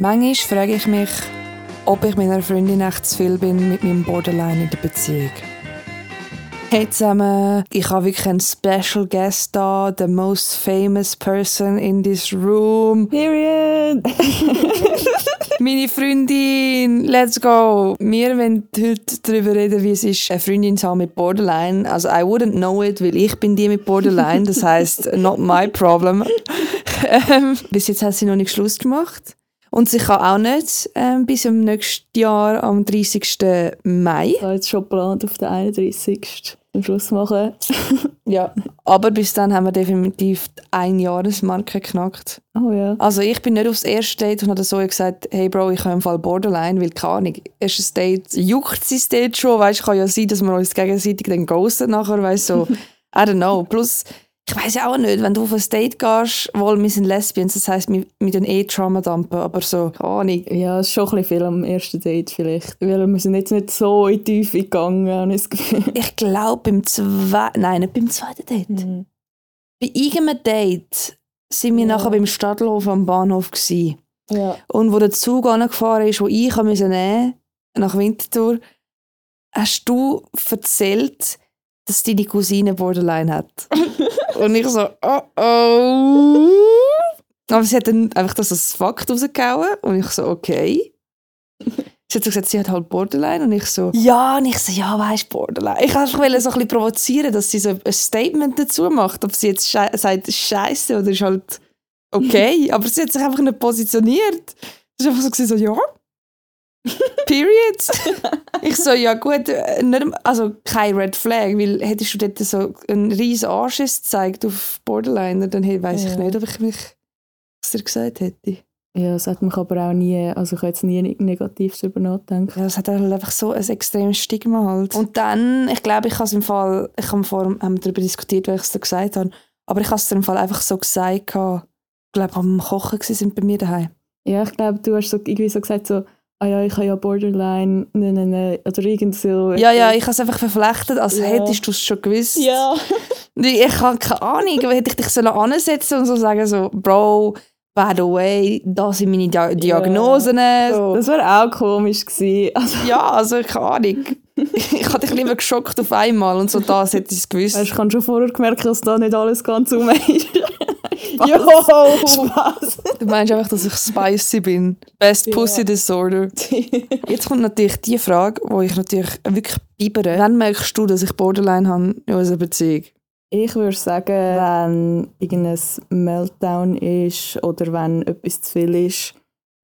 Manchmal frage ich mich, ob ich meiner Freundin echt zu viel bin mit meinem Borderline in der Beziehung. Hey zusammen, ich habe wirklich einen Special Guest da, the most famous person in this room. Period! Meine Freundin, let's go! Wir wollen heute darüber reden, wie es ist, eine Freundin zu haben mit Borderline. Also, I wouldn't know it, weil ich bin die mit Borderline. Das heißt, not my problem. Ähm, bis jetzt hat sie noch nicht Schluss gemacht. Und sie kann auch nicht ähm, bis im nächsten Jahr am 30. Mai. Ich habe jetzt schon geplant, auf den 31. am Schluss machen. Ja. Aber bis dann haben wir definitiv die Einjahresmarke geknackt. Oh ja. Also ich bin nicht aufs erste Date und habe so gesagt, hey Bro, ich habe im Fall Borderline, weil keine Ahnung, erstes Date juckt es Date schon, weißt, kann ja sein, dass wir uns gegenseitig dann ghosten nachher, weißt so, I don't know. Plus, ich weiß ja auch nicht, wenn du auf ein Date gehst, wohl, wir sind Lesbians, das heisst, wir, wir tun eh Trauma dumpen, aber so, keine Ahnung. Ja, es ist schon ein bisschen viel am ersten Date vielleicht. Weil wir sind jetzt nicht so in die Tiefe gegangen, habe ich Gefühl. Ich glaube beim zweiten, nein, nicht beim zweiten Date. Mhm. Bei irgendeinem Date sind wir Ja. nachher beim Stadthof am Bahnhof gewesen. Ja. Und wo der Zug angefahren ist, wo ich nehmen musste, nach Winterthur, hast du erzählt, dass deine Cousine Borderline hat. und ich so, oh oh. Aber sie hat dann einfach das als Fakt rausgehauen und ich so, okay. Sie hat so gesagt, sie hat halt Borderline und ich so, ja, und ich so, ja, weißt Borderline. Ich wollte einfach so ein bisschen provozieren, dass sie so ein Statement dazu macht, ob sie jetzt schei sagt, Scheiße oder ist halt okay. Aber sie hat sich einfach nicht positioniert. Es war einfach so, so ja. Period. ich so, ja gut, äh, nicht, also kein Red Flag, weil hättest du dort so einen riesen Anschiss gezeigt auf Borderliner, dann weiß ich Ja. nicht, ob ich mich was dir gesagt hätte. Ja, das hat mich aber auch nie, also ich habe jetzt nie negativ darüber nachgedacht. Ja, es hat halt einfach so ein extremes Stigma halt. Und dann, ich glaube, ich habe es im Fall, ich habe vor haben darüber diskutiert, weil ich es dir gesagt habe, aber ich habe es dir im Fall einfach so gesagt, ich glaube, am Kochen sind bei mir daheim. Ja, ich glaube, du hast so irgendwie so gesagt, so, ah ja, ich habe ja Borderline, ne, ne, ne, oder irgend so. Ja, ja, ich habe es einfach verflechtet, als Ja. hättest du es schon gewusst. Ja. Ich habe keine Ahnung, aber hätte ich dich sollen ansetzen und so sagen so, Bro, by the way, das sind meine Dia Diagnosen. So. Das wäre auch komisch gewesen. Also, Ja, also keine Ahnung. ich habe dich lieber geschockt auf einmal und so das hätte ich es gewusst. weißt, ich habe schon vorher gemerkt, dass da nicht alles ganz um ist. Jo! Spaß. Du meinst einfach, dass ich spicy bin. Best Ja. Pussy Disorder. Jetzt kommt natürlich die Frage, wo ich natürlich wirklich bibere. Wann merkst du, dass ich Borderline habe in unserer Beziehung? Ich würde sagen, wenn irgendein Meltdown ist oder wenn etwas zu viel ist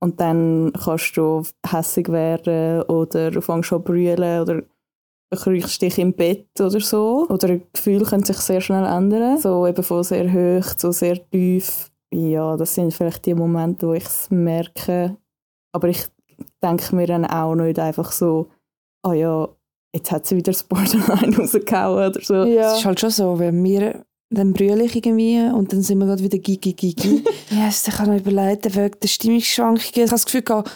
und dann kannst du hässig werden oder fängst zu brüllen oder kriegst dich im Bett oder so. Oder Gefühle können sich sehr schnell ändern. So eben von sehr hoch zu sehr tief. Ja, das sind vielleicht die Momente, wo ich es merke. Aber ich denke mir dann auch nicht einfach so, ah ja, jetzt hat sie wieder das Borderline rausgehauen oder so. Es ist halt schon so, wenn wir dann brülle ich irgendwie und dann sind wir gerade wieder gigi gigi. yes, ich habe mir überlegt, wegen der Stimmungsschwankungen. Ich habe das Gefühl gehabt,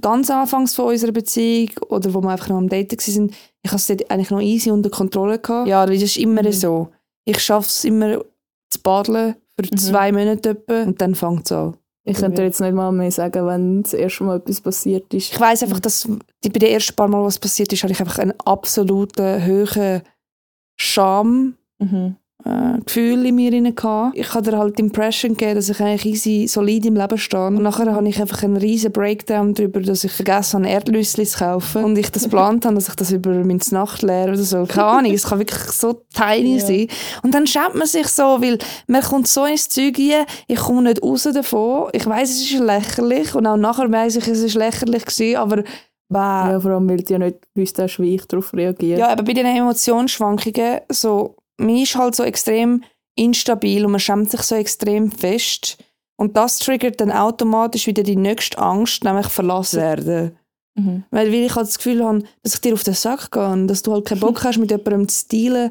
ganz anfangs von unserer Beziehung oder wo wir einfach noch am Daten waren, ich habe es eigentlich noch easy unter Kontrolle gehabt. Ja, das ist immer Mhm. so. Ich schaffe es immer zu badeln für Mhm. zwei Monate etwa und dann fängt es an. Ich könnte dir jetzt nicht mal mehr sagen, wenn das erste Mal etwas passiert ist. Ich weiß einfach, dass bei den ersten paar Mal, was passiert ist, hatte ich einfach einen absoluten hohen Scham Mhm. Äh, Gefühl in mir gehabt. Ich hatte halt die Impression gegeben, dass ich eigentlich easy solid im Leben stehe. Und nachher habe ich einfach einen riesen Breakdown darüber, dass ich vergessen habe, Erdnüsse zu kaufen. Und ich das geplant habe, dass ich das über meine Nacht lehre oder so. Keine Ahnung, es kann wirklich so tiny Ja. sein. Und dann schämt man sich so, weil man kommt so ins Zeug rein, ich komme nicht raus davon. Ich weiß es ist lächerlich und auch nachher weiss ich, es ist lächerlich gewesen, aber bah, Ja, vor allem, weil du ja nicht wüsst, hast, wie ich darauf reagiere. ja, aber bei den Emotionsschwankungen, so, man ist halt so extrem instabil und man schämt sich so extrem fest. Und das triggert dann automatisch wieder die nächste Angst, nämlich verlassen werden. Mhm. Weil, weil ich halt das Gefühl habe, dass ich dir auf den Sack gehe und dass du halt keinen Bock hast, mit jemandem zu dealen,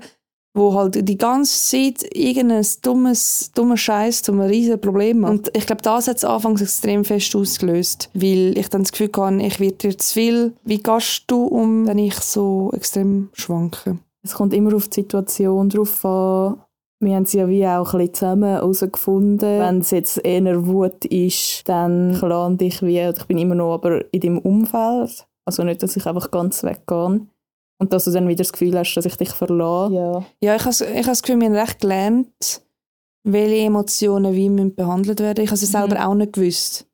wo halt die ganze Zeit irgendein dummes, dummer Scheiß zu einem riesen Problem macht. Und ich glaube, das hat es anfangs extrem fest ausgelöst, weil ich dann das Gefühl hatte, ich werde dir zu viel. Wie gehst du um, wenn ich so extrem schwanke? Es kommt immer auf die Situation drauf an. wir haben sie ja wie auch ein bisschen zusammen herausgefunden. Wenn es jetzt eher Wut ist, dann lande ich wie, ich bin immer noch aber in deinem Umfeld. Also nicht, dass ich einfach ganz weggehe. Und dass du dann wieder das Gefühl hast, dass ich dich verlasse. Ja, ja ich habe ich das Gefühl, wir haben recht gelernt, welche Emotionen wie müssen behandelt werden. Ich habe sie mhm. selber auch nicht gewusst,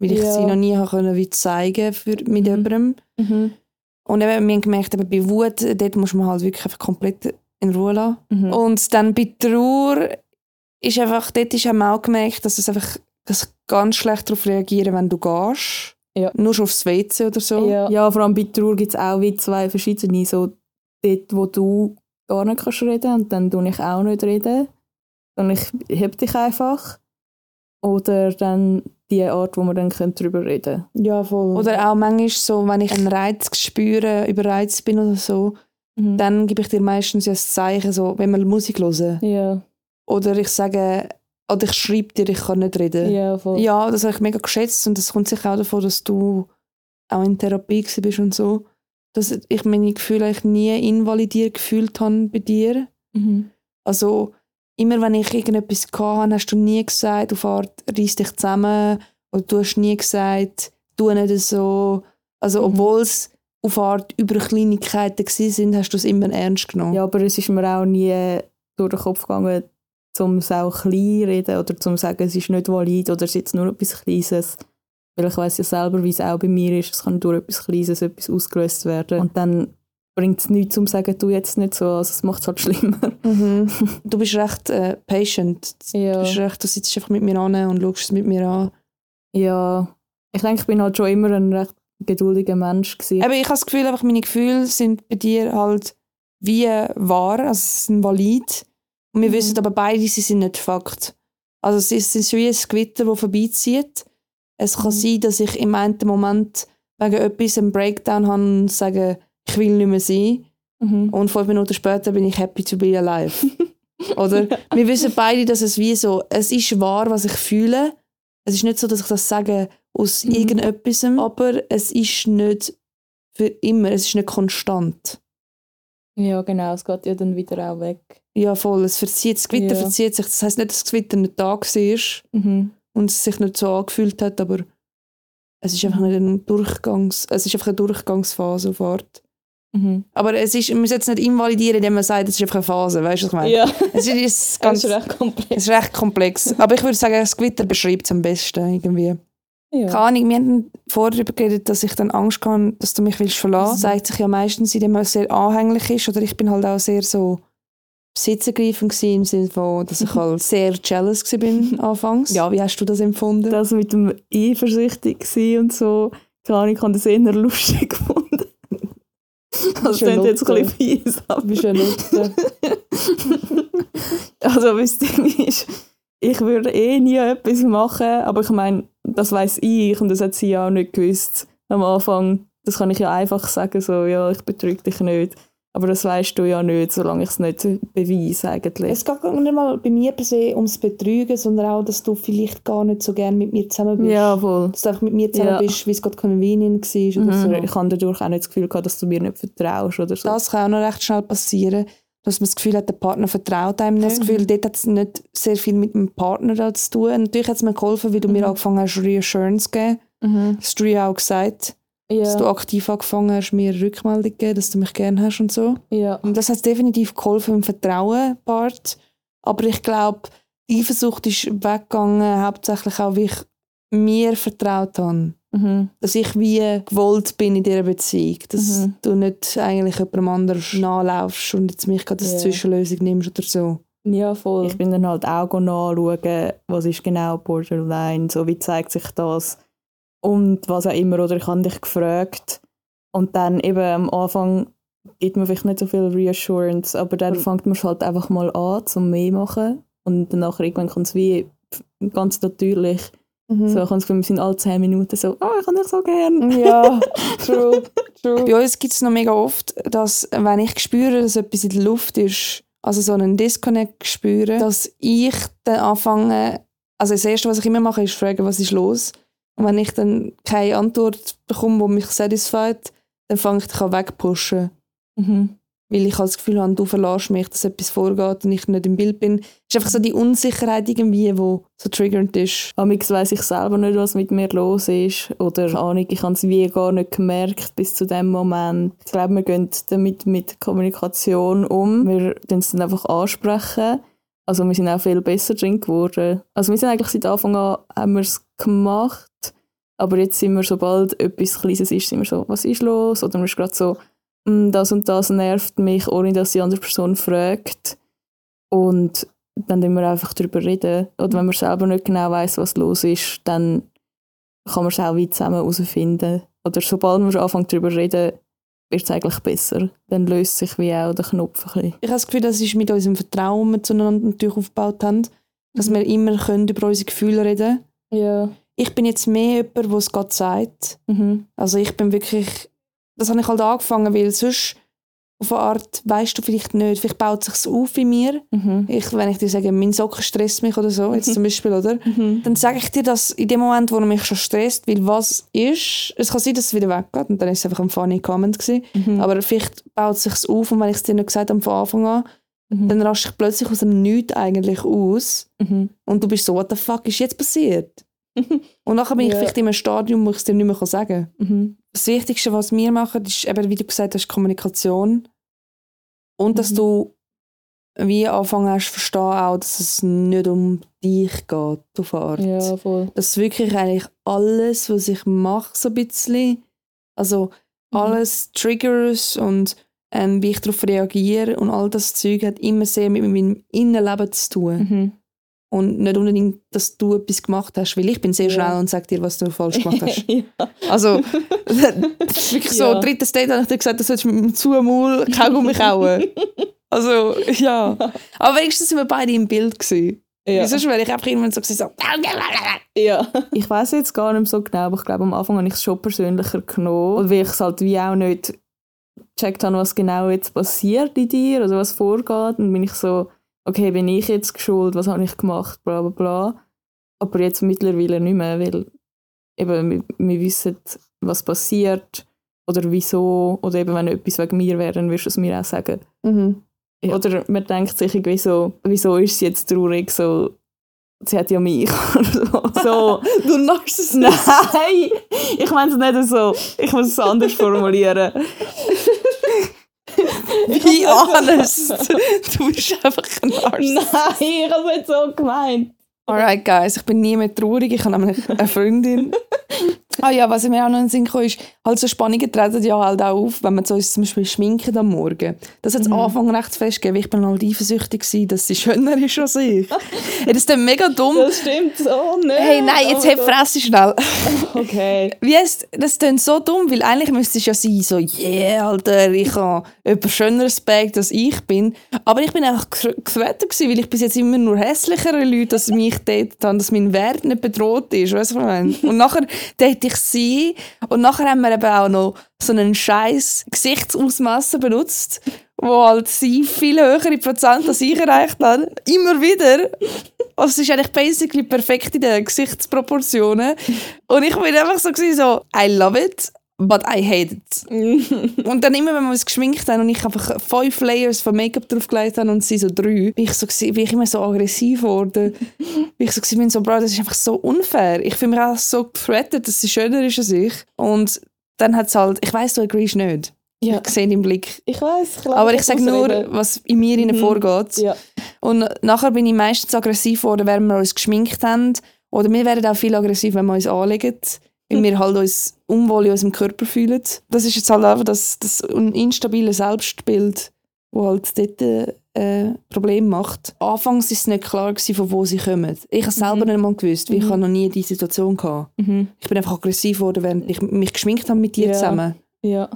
weil ich ja. sie noch nie können, wie zeigen für, mit mhm. jemandem. Mhm. Und eben, wir haben gemerkt, eben, bei Wut, dort muss man halt wirklich einfach komplett in Ruhe lassen. Mhm. Und dann bei Trauer ist einfach, dort ist auch gemerkt, dass es einfach dass ganz schlecht darauf reagieren, wenn du gehst. Ja. Nur schon aufs WC oder so. Ja, ja vor allem bei Trauer gibt es auch wie zwei verschiedene. So dort, wo du gar nicht kannst reden und dann tue ich auch nicht reden. Und ich heb dich einfach. Oder dann die Art, wo wir dann darüber reden können. Ja, voll. Oder auch manchmal so, wenn ich einen Reiz spüre, überreizt bin oder so, mhm. dann gebe ich dir meistens ja das Zeichen, so, wenn wir Musik hören. Ja. Oder ich sage, oder ich schreibe dir, ich kann nicht reden. Ja, voll. Ja, das habe ich mega geschätzt und das kommt sicher auch davon, dass du auch in Therapie bist und so. Dass ich meine Gefühle eigentlich nie invalidiert gefühlt habe bei dir. Mhm. Also immer wenn ich irgendetwas hatte, hast du nie gesagt, du Fahrt, reiss dich zusammen. Oder du hast nie gesagt, tu nicht so. Also mhm. obwohl es auf Art über Kleinigkeiten sind, hast du es immer ernst genommen. Ja, aber es ist mir auch nie durch den Kopf gegangen, um es auch klein reden oder zum sagen, es ist nicht valid oder es ist jetzt nur etwas Kleines. Weil ich weiß ja selber, wie es auch bei mir ist. Es kann durch etwas Kleines etwas ausgelöst werden. Und dann bringt es nichts, um zu sagen, du jetzt nicht so. Also es macht es halt schlimmer. Mhm. Du bist recht äh, patient. Ja. Du, bist recht, du sitzt einfach mit mir an und schaust es mit mir an. Ja, ich denke, ich bin halt schon immer ein recht geduldiger Mensch gewesen. Aber ich habe das Gefühl, einfach meine Gefühle sind bei dir halt wie wahr, also sie sind valid. Und wir mhm. wissen aber beide, sie sind nicht Fakt. Also sie sind so wie ein Gewitter, das vorbeizieht. Es kann mhm. sein, dass ich im einen Moment wegen etwas einen Breakdown habe und sage, ich will nicht mehr sein. Mhm. Und fünf Minuten später bin ich happy to be alive. Oder? Wir wissen beide, dass es wie so, es ist wahr, was ich fühle. Es ist nicht so, dass ich das sage aus mhm. irgendetwas, aber es ist nicht für immer, es ist nicht konstant. Ja, genau, es geht ja dann wieder auch weg. Ja, voll, es verzieht, das Gewitter ja. verzieht sich. Das heisst nicht, dass das Gewitter nicht da war mhm. und es sich nicht so angefühlt hat, aber es ist einfach nicht ein Durchgangs, es ist einfach eine Durchgangsphase auf Art. Mhm. Aber es ist, man muss jetzt nicht invalidieren, indem man sagt, es ist einfach eine Phase, weißt du, was ich meine? Ja. Es ist, ganz, es ist recht komplex. Es ist recht komplex. Aber ich würde sagen, das Gewitter beschreibt es am besten irgendwie. Ja. Keine Ahnung, wir haben vorher darüber geredet, dass ich dann Angst habe, dass du mich willst verlassen. Das zeigt sich ja meistens, indem man sehr anhänglich ist. Oder ich bin halt auch sehr so besitzergreifend im Sinne von, dass ich halt sehr jealous war anfangs. Ja, wie hast du das empfunden? Das mit dem eifersüchtig und so, keine Ahnung, ich habe das eher lustig gefunden. Das klingt jetzt ein bisschen fies. Aber. Bist ja Also, das Ding ist, ich würde eh nie etwas machen, aber ich meine, das weiß ich und das hat sie ja auch nicht gewusst am Anfang. Das kann ich ja einfach sagen, so, ja, ich betrüge dich nicht. Aber das weißt du ja nicht, solange ich es nicht beweise eigentlich. Es geht nicht mal bei mir per se ums Betrügen, sondern auch, dass du vielleicht gar nicht so gerne mit mir zusammen bist. Ja, voll. Dass du einfach mit mir zusammen ja. bist, wie es gerade convenient war oder mhm. so. Ich habe dadurch auch nicht das Gefühl gehabt, dass du mir nicht vertraust oder so. Das kann auch noch recht schnell passieren, dass man das Gefühl hat, der Partner vertraut einem. Mhm. Das Gefühl, dort hat es nicht sehr viel mit dem Partner zu tun. Natürlich hat es mir geholfen, wie du mhm. mir angefangen hast, Reassurance zu geben. Mhm. Das hast du ja auch gesagt ja. dass du aktiv angefangen hast, mir Rückmeldung zu geben, dass du mich gerne hast und so. Ja. Und das hat definitiv geholfen im Vertrauen-Part. Aber ich glaube, die Eifersucht ist weggegangen, hauptsächlich auch, wie ich mir vertraut habe. Mhm. Dass ich wie gewollt bin in dieser Beziehung. Dass mhm. du nicht eigentlich jemandem anderes nachlaufst und jetzt mich gerade als yeah. Zwischenlösung nimmst oder so. Ja, voll. Ich bin dann halt auch nachschauen, was ist genau Borderline, so wie zeigt sich das und was auch immer. Oder ich habe dich gefragt. Und dann eben am Anfang gibt man vielleicht nicht so viel Reassurance, aber dann mhm. fängt man halt einfach mal an, zum mehr zu machen. Und danach irgendwann kommt es wie ganz natürlich. Mhm. So kann es wir sind alle zehn Minuten so, oh, ich kann dich so gerne. Ja, true, true. Bei uns gibt es noch mega oft, dass wenn ich spüre, dass etwas in der Luft ist, also so einen Disconnect spüre, dass ich dann anfange, also das Erste, was ich immer mache, ist fragen, was ist los? Und wenn ich dann keine Antwort bekomme, die mich satisfied, dann fange ich dich an wegpushen. Mhm. weil ich halt das Gefühl habe, du verlässt mich, dass etwas vorgeht und ich nicht im Bild bin. Es ist einfach so die Unsicherheit irgendwie, wo so triggernd ist. Amix weiss ich selber nicht, was mit mir los ist. Oder Ahnung, ich habe es wie gar nicht gemerkt bis zu dem Moment. Ich glaube, wir gehen damit mit Kommunikation um. Wir dann es dann einfach ansprechen. Also wir sind auch viel besser drin geworden. Also wir sind eigentlich seit Anfang an haben wir es gemacht. Aber jetzt sind wir, sobald etwas Kleines ist, sind wir so, was ist los? Oder man ist gerade so, «Mm, das und das nervt mich, ohne dass die andere Person fragt. Und dann reden wir einfach darüber reden. Oder wenn man selber nicht genau weiß, was los ist, dann kann man es auch wie zusammen herausfinden. Oder sobald man anfängt darüber zu reden, wird es eigentlich besser. Dann löst sich wie auch der Knopf ein bisschen. Ich habe das Gefühl, das ist mit unserem Vertrauen, das wir zueinander natürlich aufgebaut haben, dass wir immer können über unsere Gefühle reden Ja. Ich bin jetzt mehr jemand, der es gerade sagt. Mhm. Also ich bin wirklich, das habe ich halt angefangen, weil sonst auf eine Art weißt du vielleicht nicht, vielleicht baut es sich auf in mir. Mhm. Ich, wenn ich dir sage, mein Socken stresst mich oder so, jetzt zum Beispiel, oder? Mhm. Dann sage ich dir das in dem Moment, wo er mich schon stresst, weil was ist, es kann sein, dass es wieder weggeht und dann ist es einfach ein funny Comment gewesen. Mhm. Aber vielleicht baut es sich auf und wenn ich es dir nicht gesagt habe von Anfang an, Mhm. dann raste ich plötzlich aus dem Nichts eigentlich aus Mhm. und du bist so, what the fuck ist jetzt passiert? und nachher bin ich Ja. vielleicht in einem Stadium, wo ich es dir nicht mehr sagen kann. Mhm. Das Wichtigste, was wir machen, ist eben, wie du gesagt hast, Kommunikation. Und dass Mhm. du wie anfangen hast zu verstehen, auch, dass es nicht um dich geht, auf eine Art. Ja, voll. Dass wirklich eigentlich alles, was ich mache, so ein bisschen, also Mhm. alles Triggers und ähm, wie ich darauf reagiere und all das Zeug hat immer sehr mit meinem Innenleben zu tun. Mhm. Und nicht unbedingt, dass du etwas gemacht hast, weil ich bin sehr Ja. schnell und sage dir, was du falsch gemacht hast. ja. Also, wirklich so, Ja. drittes Date habe ich dir gesagt, du sollst mit dem Zumaul Kaugummi kauen. Also, ja. Aber wenigstens sind wir beide im Bild gewesen. Ja. Wieso wäre ich einfach irgendwann so so Ja. Ich weiß jetzt gar nicht so genau, aber ich glaube, am Anfang habe ich es schon persönlicher genommen. Und weil ich es halt wie auch nicht gecheckt habe, was genau jetzt passiert in dir, also was vorgeht. Und bin ich so, okay, bin ich jetzt geschuld, was habe ich gemacht, bla bla bla. Aber jetzt mittlerweile nicht mehr, weil eben wir, wir wissen, was passiert oder wieso. Oder eben, wenn etwas wegen mir wäre, dann würdest du es mir auch sagen. Mhm. Ja. Oder man denkt sich irgendwie so, wieso ist sie jetzt traurig? So, sie hat ja mich. So. Du Narzisst. Nein, ich meine es nicht so. Ich muss es anders formulieren. Wie honest. Du bist einfach ein Narzisst. Nein, ich habe es nicht so gemeint. Alright, guys, ich bin nie mehr traurig. Ich habe nämlich eine Freundin. Ah ja, was mir auch noch in den Sinn kam, ist, halt so Spannungen treten ja halt auch auf, wenn man so uns zum Beispiel schminken am Morgen. Das hat am Anfang recht festgegeben, weil ich bin halt eifersüchtig gewesen, dass sie schöner ist als ich. das ist dann mega dumm. Das stimmt so nicht. Hey, nein, jetzt Oh Gott. Fresse schnell. Okay. Wie es, das klingt so dumm, weil eigentlich müsste es ja sein, so, yeah, Alter, ich habe jemand schöneres Bag, als ich bin. Aber ich bin einfach gefreut gewesen, weil ich bis jetzt immer nur hässlichere Leute, dass mich datet haben, dass mein Wert nicht bedroht ist, weißt du, was ich meine? Und nachher ich sie und nachher haben wir eben auch noch so einen scheiß Gesichtsausmassen benutzt, wo halt sie viel höhere Prozent als ich erreicht haben. Immer wieder. Also es ist eigentlich basically perfekt in den Gesichtsproportionen. Und ich bin einfach so, gewesen, so I love it, but I hate it. und dann immer, wenn wir uns geschminkt haben und ich einfach fünf Layers von Make-up draufgelegt habe und sie so drei, bin ich, so, bin ich immer so aggressiv geworden. bin ich so, bin so, Bro, das ist einfach so unfair. Ich fühle mich auch so gefrettet, dass sie schöner ist als ich. Und dann hat es halt, ich weiss, du agreest nicht. Ja. Ich sehe deinen Blick. Ich weiß, glaube, Aber ich sage nur, was in mir mhm. vorgeht. Ja. Und nachher bin ich meistens aggressiv geworden, wenn wir uns geschminkt haben. Oder wir werden auch viel aggressiv, wenn wir uns anlegen. Weil wir halt uns unwohl in unserem Körper fühlen. Das ist jetzt halt einfach das, das instabile Selbstbild, das halt dort äh, Problem macht. Anfangs war es nicht klar, gewesen, von wo sie kommen. Ich habe selber nicht mal gewusst, weil ich habe noch nie diese Situation hatte. Mhm. Ich bin einfach aggressiv geworden, während ich mich geschminkt habe mit dir Ja. zusammen. Ja.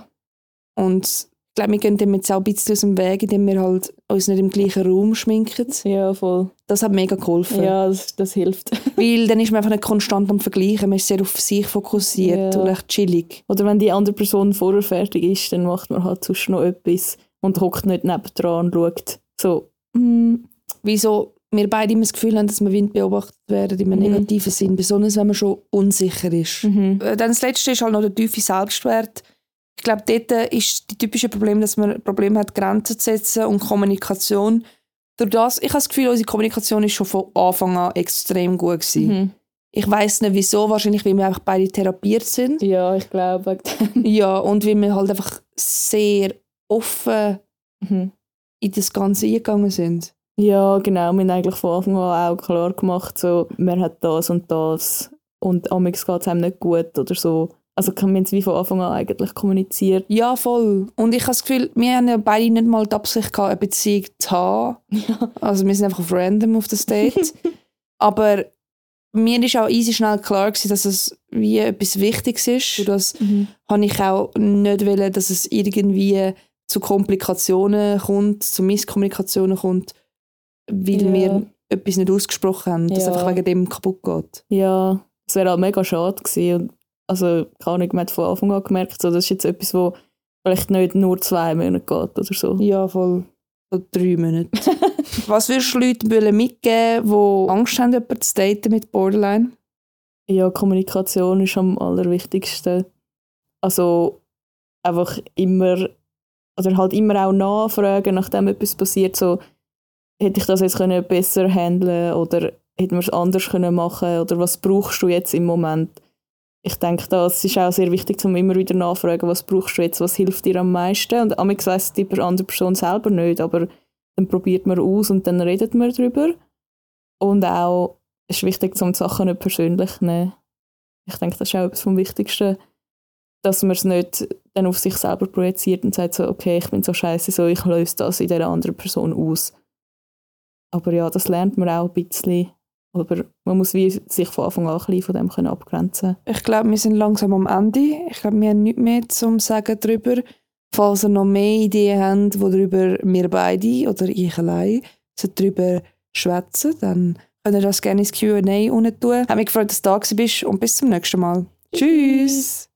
Und glaube, wir gehen dem jetzt auch ein bisschen aus dem Weg, indem wir halt uns nicht im gleichen Raum schminken. Ja, voll. Das hat mega geholfen. Ja, das, das hilft. Weil dann ist man einfach nicht konstant am Vergleichen. Man ist sehr auf sich fokussiert Ja. und echt chillig. Oder wenn die andere Person vorher fertig ist, dann macht man halt sonst noch etwas und hockt nicht nebendran und schaut so, mm, Wieso wir beide immer das Gefühl haben, dass wir Wind beobachtet werden, in einem Mhm. negativen Sinn. Besonders, wenn man schon unsicher ist. mhm. Äh, Dann das Letzte ist halt noch der tiefe Selbstwert. Ich glaube, dort ist das typische Problem, dass man Probleme hat, Grenzen zu setzen und Kommunikation. Durch das, ich habe das Gefühl, unsere Kommunikation ist schon von Anfang an extrem gut gewesen. Mhm. Ich weiß nicht wieso, wahrscheinlich, weil wir einfach beide therapiert sind. Ja, ich glaube. Ja, und weil wir halt einfach sehr offen Mhm. in das Ganze eingegangen sind. Ja, genau. Wir haben eigentlich von Anfang an auch klar gemacht, so, man hat das und das und amigs geht es einem nicht gut oder so. Also wir haben es wie von Anfang an eigentlich kommuniziert. Ja, voll. Und ich habe das Gefühl, wir haben ja beide nicht mal die Absicht gehabt, eine Beziehung zu haben. Also wir sind einfach auf random auf das Date. Aber mir ist auch easy schnell klar gewesen, dass es wie etwas Wichtiges ist. Und das habe ich auch nicht wollen, dass es irgendwie zu Komplikationen kommt, zu Misskommunikationen kommt, weil Ja. wir etwas nicht ausgesprochen haben, dass Ja. einfach wegen dem kaputt geht. Ja, es wäre halt mega schade gewesen. Und also, keine Ahnung, man hat von Anfang an gemerkt, so, das ist jetzt etwas, wo vielleicht nicht nur zwei Monate geht oder so. Ja, voll. So drei Monate. Was würdest du Leuten mitgeben, die Angst haben, jemanden zu daten mit Borderline? Ja, Kommunikation ist am allerwichtigsten. Also einfach immer, oder halt immer auch nachfragen, nachdem etwas passiert, so, hätte ich das jetzt können besser handeln oder hätte man es anders können machen oder was brauchst du jetzt im Moment? Ich denke, das ist auch sehr wichtig, um immer wieder nachfragen, was brauchst du jetzt, was hilft dir am meisten? Und amigs weiss die andere Person selber nicht, aber dann probiert man aus und dann redet man darüber. Und auch, es ist wichtig, um die Sachen nicht persönlich zu nehmen. Ich denke, das ist auch etwas vom Wichtigsten, dass man es nicht dann auf sich selber projiziert und sagt so, okay, ich bin so scheiße, so ich löse das in dieser anderen Person aus. Aber ja, das lernt man auch ein bisschen. Aber man muss wie sich von Anfang an ein bisschen von dem können abgrenzen Ich glaube, wir sind langsam am Ende. Ich glaube, wir haben nichts mehr zu sagen darüber. Falls ihr noch mehr Ideen habt, worüber wir beide oder ich allein darüber schwätzen, dann könnt ihr das gerne ins Q&A unten tun. Hat mich gefreut, dass du da bist und bis zum nächsten Mal. Tschüss.